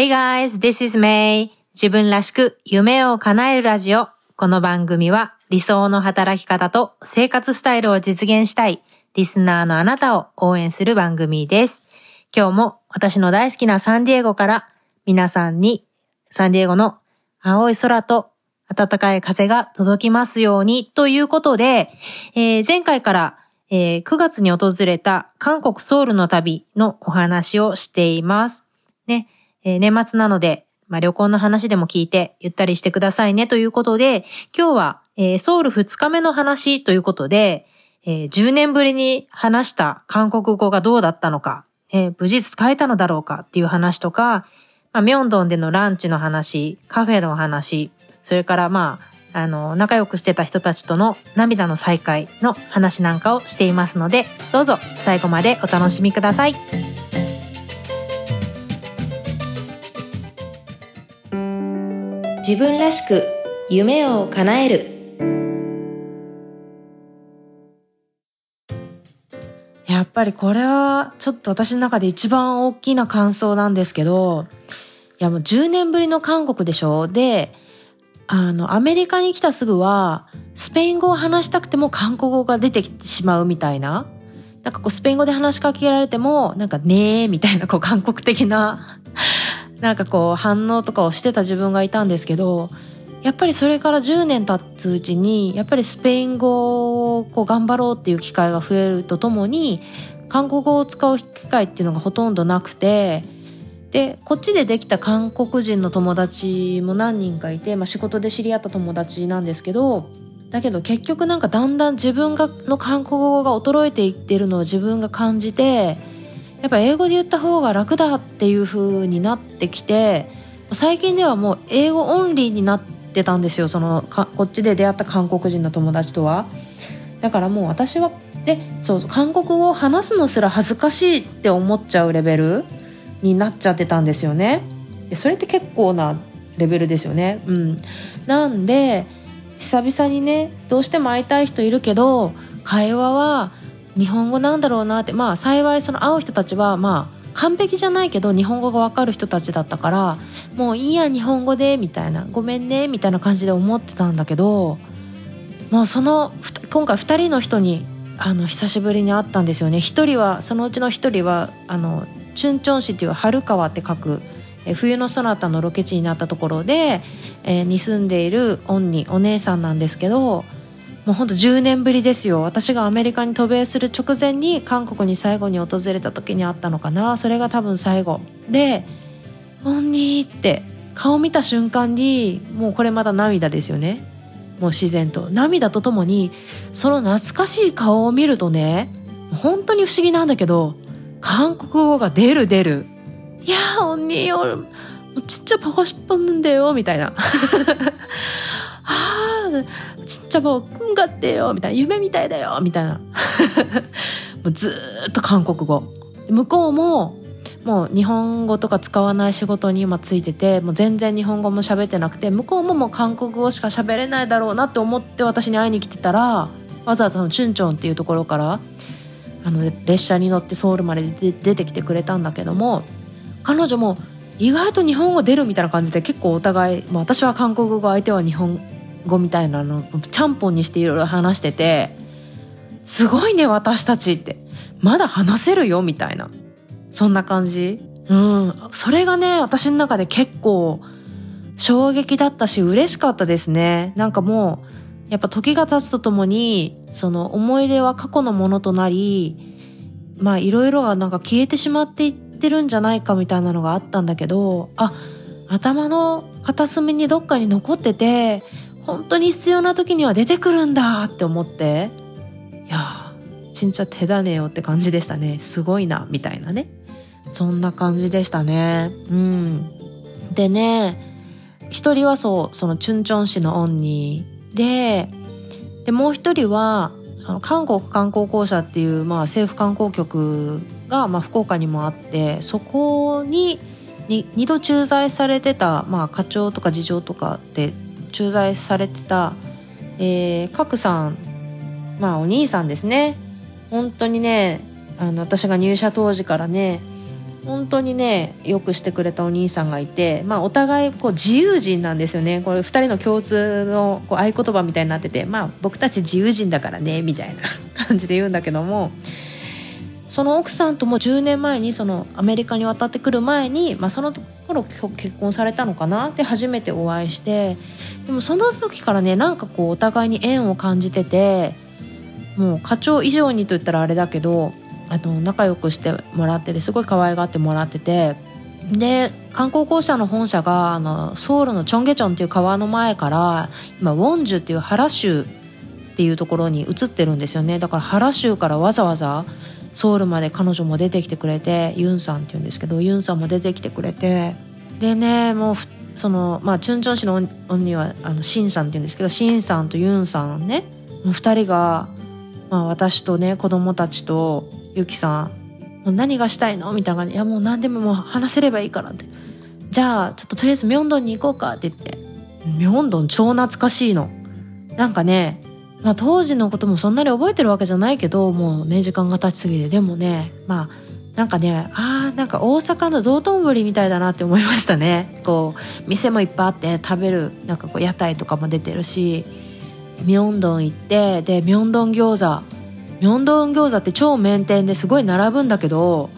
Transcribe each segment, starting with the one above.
Hey guys, this is May. 自分らしく夢を叶えるラジオ。この番組は理想の働き方と生活スタイルを実現したいリスナーのあなたを応援する番組です。今日も私の大好きなサンディエゴから皆さんにサンディエゴの青い空と暖かい風が届きますようにということで、えー、前回からえー、9月に訪れた韓国ソウルの旅のお話をしています。ね、えー、年末なので、まあ、旅行の話でも聞いてゆったりしてくださいねということで、今日は、えー、ソウル2日目の話ということで、えー、10年ぶりに話した韓国語がどうだったのか、えー、無事使えたのだろうかっていう話とか、まあ、ミョンドンでのランチの話、カフェの話、それからまあ、あの、仲良くしてた人たちとの涙の再会の話なんかをしていますので、どうぞ最後までお楽しみください。自分らしく夢を叶える。やっぱりこれはちょっと私の中で一番大きな感想なんですけど、いやもう10年ぶりの韓国でしょ？で、あの、アメリカに来たすぐは、スペイン語を話したくても韓国語が出てきてしまうみたいな。なんかこう、スペイン語で話しかけられても、なんかねーみたいな、こう、韓国的ななんかこう、反応とかをしてた自分がいたんですけど、やっぱりそれから10年経つうちに、やっぱりスペイン語をこう頑張ろうっていう機会が増えるとともに、韓国語を使う機会っていうのがほとんどなくて、でこっちでできた韓国人の友達も何人かいて、まあ、仕事で知り合った友達なんですけどだけど結局なんかだんだん自分がの韓国語が衰えていってるのを自分が感じてやっぱ英語で言った方が楽だっていう風になってきて最近ではもう英語オンリーになってたんですよそのこっちで出会った韓国人の友達とは。だからもう私はでそう韓国語を話すのすら恥ずかしいって思っちゃうレベルになっちゃってたんですよね。でそれって結構なレベルですよね。うん、なんで久々にねどうしても会いたい人いるけど会話は日本語なんだろうなってまあ幸いその会う人たちはまあ完璧じゃないけど日本語がわかる人たちだったからもういいや日本語でみたいなごめんねみたいな感じで思ってたんだけどもうその今回2人の人にあの久しぶりに会ったんですよね。1人はそのうちの1人はあのチュンチョン市っていう春川って書く、え冬のそなたのロケ地になったところで、えー、に住んでいるオンニお姉さんなんですけどもうほんと10年ぶりですよ。私がアメリカに渡米する直前に韓国に最後に訪れた時にあったのかな。それが多分最後。で「おにニー」って顔見た瞬間にもうこれまた涙ですよね。もう自然と。涙とともにその懐かしい顔を見るとね本当に不思議なんだけど韓国語が出る出るいやーおによちっちゃパコシッポンなんだよみたいな。ああちっちゃ坊くんがってよみたいな夢みたいだよみたいな。もうずっと韓国語。向こうももう日本語とか使わない仕事に今ついててもう全然日本語も喋ってなくて向こうももう韓国語しか喋れないだろうなって思って私に会いに来てたらわざわざのチュンチョンっていうところからあの列車に乗ってソウルまで出てきてくれたんだけども彼女も意外と日本語出るみたいな感じで結構お互い、私は韓国語相手は日本語語みたいなのちゃんぽんにしていろいろ話しててすごいね私たちって。まだ話せるよみたいな。そんな感じ。うん。それがね私の中で結構衝撃だったし嬉しかったですね。なんかもうやっぱ時が経つとともに、その思い出は過去のものとなり、まあいろいろがなんか消えてしまっていってるんじゃないかみたいなのがあったんだけど、あ、頭の片隅にどっかに残ってて、本当に必要な時には出てくるんだって思って、いやちんちゃ手だねよって感じでしたね。すごいな、みたいなね。そんな感じでしたね。うん。でね、一人はそう、そのチュンチョン市の恩にででもう一人は韓国観光公社っていう、まあ、政府観光局が、まあ、福岡にもあってそこにに2度駐在されてた、まあ、課長とか次長とかで駐在されてた、えー、角さんまあお兄さんですね。本当にねあの私が入社当時からね本当にねよくしてくれたお兄さんがいて、まあ、お互いこう自由人なんですよね。これ2人の共通のこう合言葉みたいになってて、まあ、僕たち自由人だからねみたいな感じで言うんだけどもその奥さんとも10年前にそのアメリカに渡ってくる前に、まあ、その頃結婚されたのかなで初めてお会いしてでもその時からねなんかこうお互いに縁を感じててもう課長以上にと言ったらあれだけどあの仲良くしてもらっててすごい可愛がってもらっててで観光公社の本社があのソウルのチョンゲチョンっていう川の前から今ウォンジュっていう原州っていうところに移ってるんですよね。だから原州からわざわざソウルまで彼女も出てきてくれてユンさんっていうんですけどユンさんも出てきてくれてでねもうそのまあチュンチョン市の恩にはあのシンさんっていうんですけどシンさんとユンさんね2人が、まあ、私とね子供たちとゆきさんもう何がしたいの？みたいな感じいやもう何でももう話せればいいからって。じゃあちょっととりあえずミョンドンに行こうかって言って。ミョンドン超懐かしいの。なんかねまあ当時のこともそんなに覚えてるわけじゃないけどもうね時間が経ちすぎて。でもねまあなんかねあーなんか大阪の道頓堀みたいだなって思いましたね。こう店もいっぱいあって食べるなんかこう屋台とかも出てるしミョンドン行ってでミョンドン餃子。ミョンドン餃子って超名店ですごい並ぶんだけど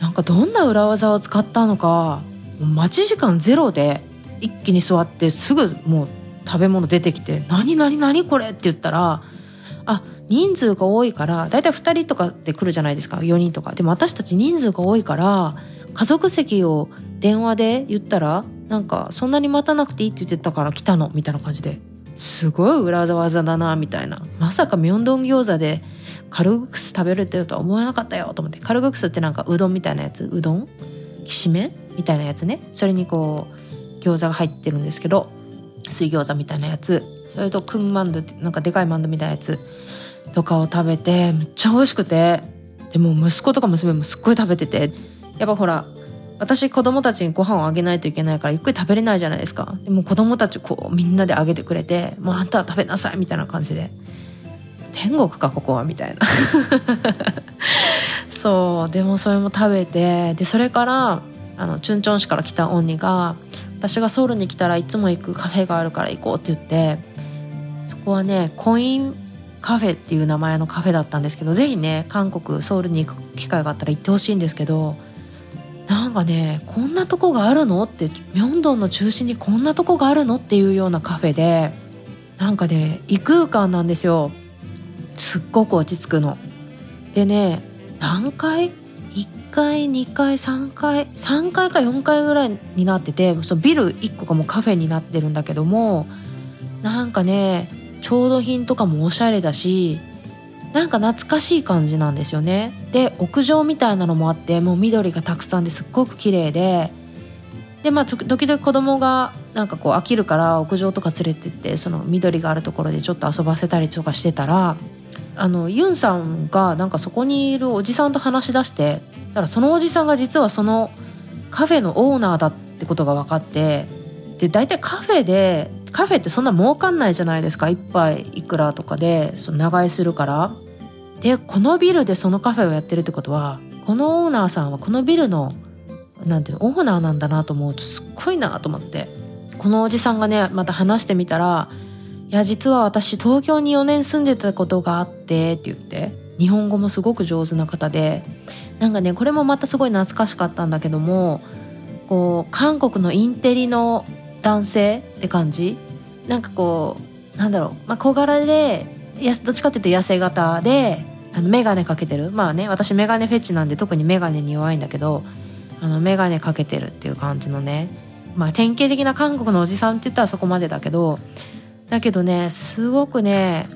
なんかどんな裏技を使ったのか待ち時間ゼロで一気に座ってすぐもう食べ物出てきて「何何何これ?」って言ったらあ人数が多いからだいたい2人とかで来るじゃないですか4人とか。でも私たち人数が多いから家族席を電話で言ったらなんかそんなに待たなくていいって言ってたから来たのみたいな感じで。すごい裏技だなみたいな。まさかミョンドン餃子でカルグクス食べるってとは思わなかったよと思って。カルグクスってなんかうどんみたいなやつ？うどん？きしめん？みたいなやつね。それにこう餃子が入ってるんですけど水餃子みたいなやつ。それとクンマンドってなんかでかいマンドみたいなやつ。とかを食べてめっちゃ美味しくて。でも息子とか娘もすっごい食べてて。やっぱほら私子供たちにご飯をあげないといけないからゆっくり食べれないじゃないですか。でも子供たちこうみんなであげてくれてもうあんたは食べなさいみたいな感じで。天国かここはみたいな。そう。でもそれも食べてでそれからあのチュンチョン市から来たオンニが私がソウルに来たらいつも行くカフェがあるから行こうって言ってそこはねコインカフェっていう名前のカフェだったんですけど是非ね韓国ソウルに行く機会があったら行ってほしいんですけどなんかねこんなとこがあるの？ってミョンドンの中心にこんなとこがあるの？っていうようなカフェでなんかね異空間なんですよ。すっごく落ち着くの。でね何階 ?1 階2階3階3階か4階ぐらいになっててそのビル1個がもうカフェになってるんだけどもなんかね調度品とかもおしゃれだしなんか懐かしい感じなんですよねで屋上みたいなのもあってもう緑がたくさんですっごく綺麗ででまあ時々子供がなんかこう飽きるから屋上とか連れてってその緑があるところでちょっと遊ばせたりとかしてたらあのユンさんがなんかそこにいるおじさんと話し出してだからそのおじさんが実はそのカフェのオーナーだってことが分かってで大体カフェでカフェってそんな儲かんないじゃないですか。一杯いくらとかでその長居するから。でこのビルでそのカフェをやってるってことはこのオーナーさんはこのビルのなんていうのオーナーなんだなと思うとすっごいなと思って。このおじさんがねまた話してみたら「いや実は私東京に4年住んでたことがあって」って言って日本語もすごく上手な方でなんかねこれもまたすごい懐かしかったんだけどもこう韓国のインテリの男性って感じ？なんかこうなんだろう、まあ、小柄でやどっちかっていうと痩せ型であの眼鏡かけてる。まあね私眼鏡フェチなんで特に眼鏡に弱いんだけどあの眼鏡かけてるっていう感じのね。まあ典型的な韓国のおじさんって言ったらそこまでだけどだけどねすごくね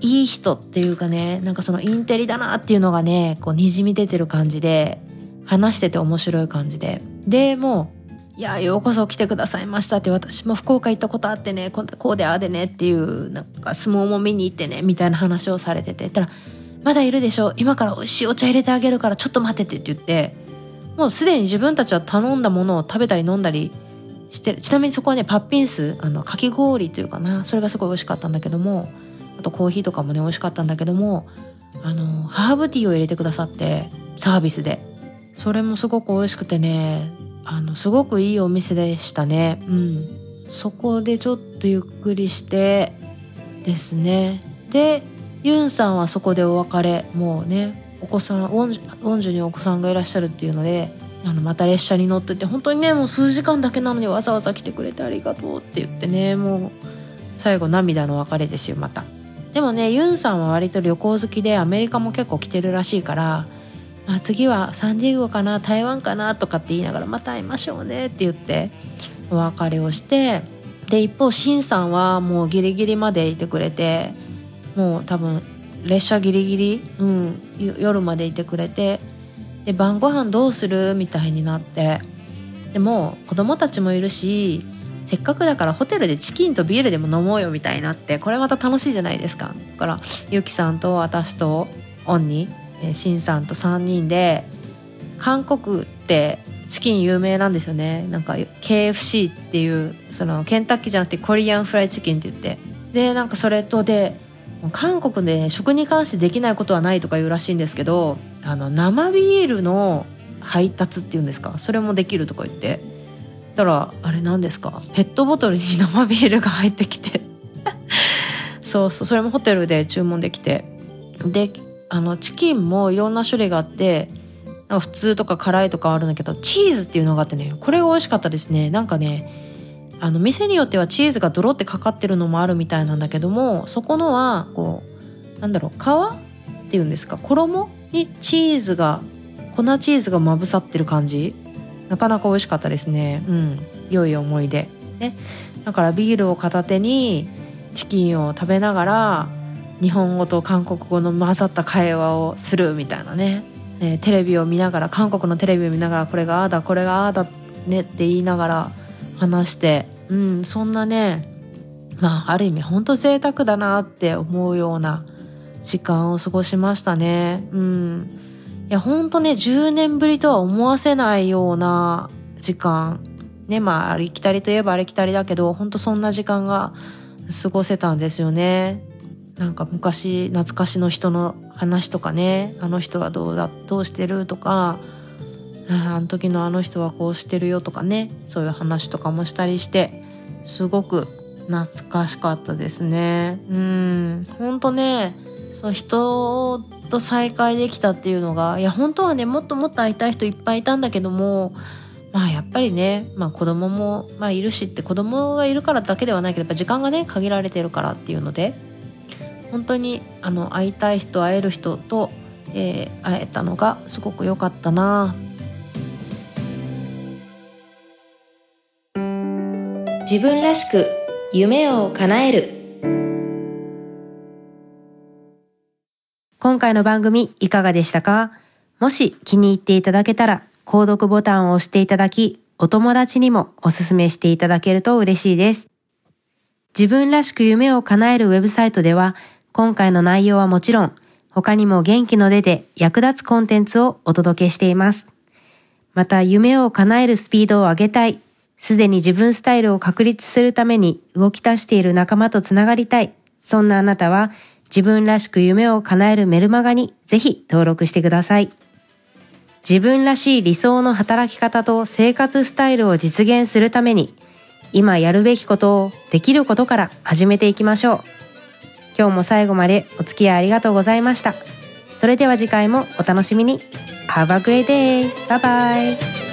いい人っていうかねなんかそのインテリだなっていうのがねこうにじみ出てる感じで話してて面白い感じで。でもういやようこそ来てくださいましたって私も福岡行ったことあってねこうでああでねっていうなんか相撲も見に行ってねみたいな話をされてて。たらまだいるでしょ？今から美味しいお茶入れてあげるからちょっと待っててって言ってもうすでに自分たちは頼んだものを食べたり飲んだりしてる。ちなみにそこはねパッピンスあのかき氷というかなそれがすごい美味しかったんだけどもあとコーヒーとかもね美味しかったんだけどもあのハーブティーを入れてくださってサービスで。それもすごく美味しくてねあのすごくいいお店でしたね。うん。そこでちょっとゆっくりしてですね。でユンさんはそこでお別れもうねお子さんウォンジュにお子さんがいらっしゃるっていうのであのまた列車に乗ってて本当にねもう数時間だけなのにわざわざ来てくれてありがとうって言ってねもう最後涙の別れですよまた。でもねユンさんは割と旅行好きでアメリカも結構来てるらしいからあ次はサンディエゴかな台湾かなとかって言いながらまた会いましょうねって言ってお別れをしてで一方シンさんはもうギリギリまでいてくれてもう多分列車ギリギリ、うん、夜までいてくれてで晩ご飯どうする？みたいになって。でも子供たちもいるしせっかくだからホテルでチキンとビールでも飲もうよみたいになってこれまた楽しいじゃないですか。だからゆきさんと私とオンにしんさんと3人で韓国ってチキン有名なんですよね。なんか KFC っていうそのケンタッキーじゃなくてコリアンフライチキンって言って。でなんかそれとで韓国で食に関してできないことはないとか言うらしいんですけどあの生ビールの配達っていうんですか？それもできるとか言って。たらあれ何ですか？ペットボトルに生ビールが入ってきて。そうそう。それもホテルで注文できて。であのチキンもいろんな種類があって普通とか辛いとかあるんだけどチーズっていうのがあってねこれ美味しかったですね。なんかねあの店によってはチーズがドロってかかってるのもあるみたいなんだけどもそこのはこうなんだろう皮っていうんですか？衣にチーズが粉チーズがまぶさってる感じ？なかなか美味しかったですね。うん。良い思い出。ね。だからビールを片手にチキンを食べながら日本語と韓国語の混ざった会話をするみたいなね。ねテレビを見ながら韓国のテレビを見ながらこれがああだこれがああだねって言いながら話して。うんそんなねまあある意味ほんと贅沢だなって思うような時間を過ごしましたね。うん。いやほんとね10年ぶりとは思わせないような時間。ねまあありきたりといえばありきたりだけどほんとそんな時間が過ごせたんですよね。なんか昔懐かしの人の話とかね。あの人はどうだどうしてるとか。あの時のあの人はこうしてるよとかね。そういう話とかもしたりしてすごく懐かしかったですね。うん。ほんとねそう人と再会できたっていうのがいや本当はねもっともっと会いたい人いっぱいいたんだけどもまあやっぱりね、まあ、子供も、まあ、いるしって子供がいるからだけではないけどやっぱ時間がね限られてるからっていうので本当にあの会いたい人会える人と、えー、会えたのがすごく良かったな。自分らしく夢を叶える。今回の番組いかがでしたか？もし気に入っていただけたら購読ボタンを押していただきお友達にもおすすめしていただけると嬉しいです。自分らしく夢を叶えるウェブサイトでは今回の内容はもちろん他にも元気の出で役立つコンテンツをお届けしています。また夢を叶えるスピードを上げたいすでに自分スタイルを確立するために動き出している仲間とつながりたい。そんなあなたは自分らしく夢を叶えるメルマガにぜひ登録してください。自分らしい理想の働き方と生活スタイルを実現するために今やるべきことをできることから始めていきましょう。今日も最後までお付き合いありがとうございました。それでは次回もお楽しみに。Have a great day! Bye bye!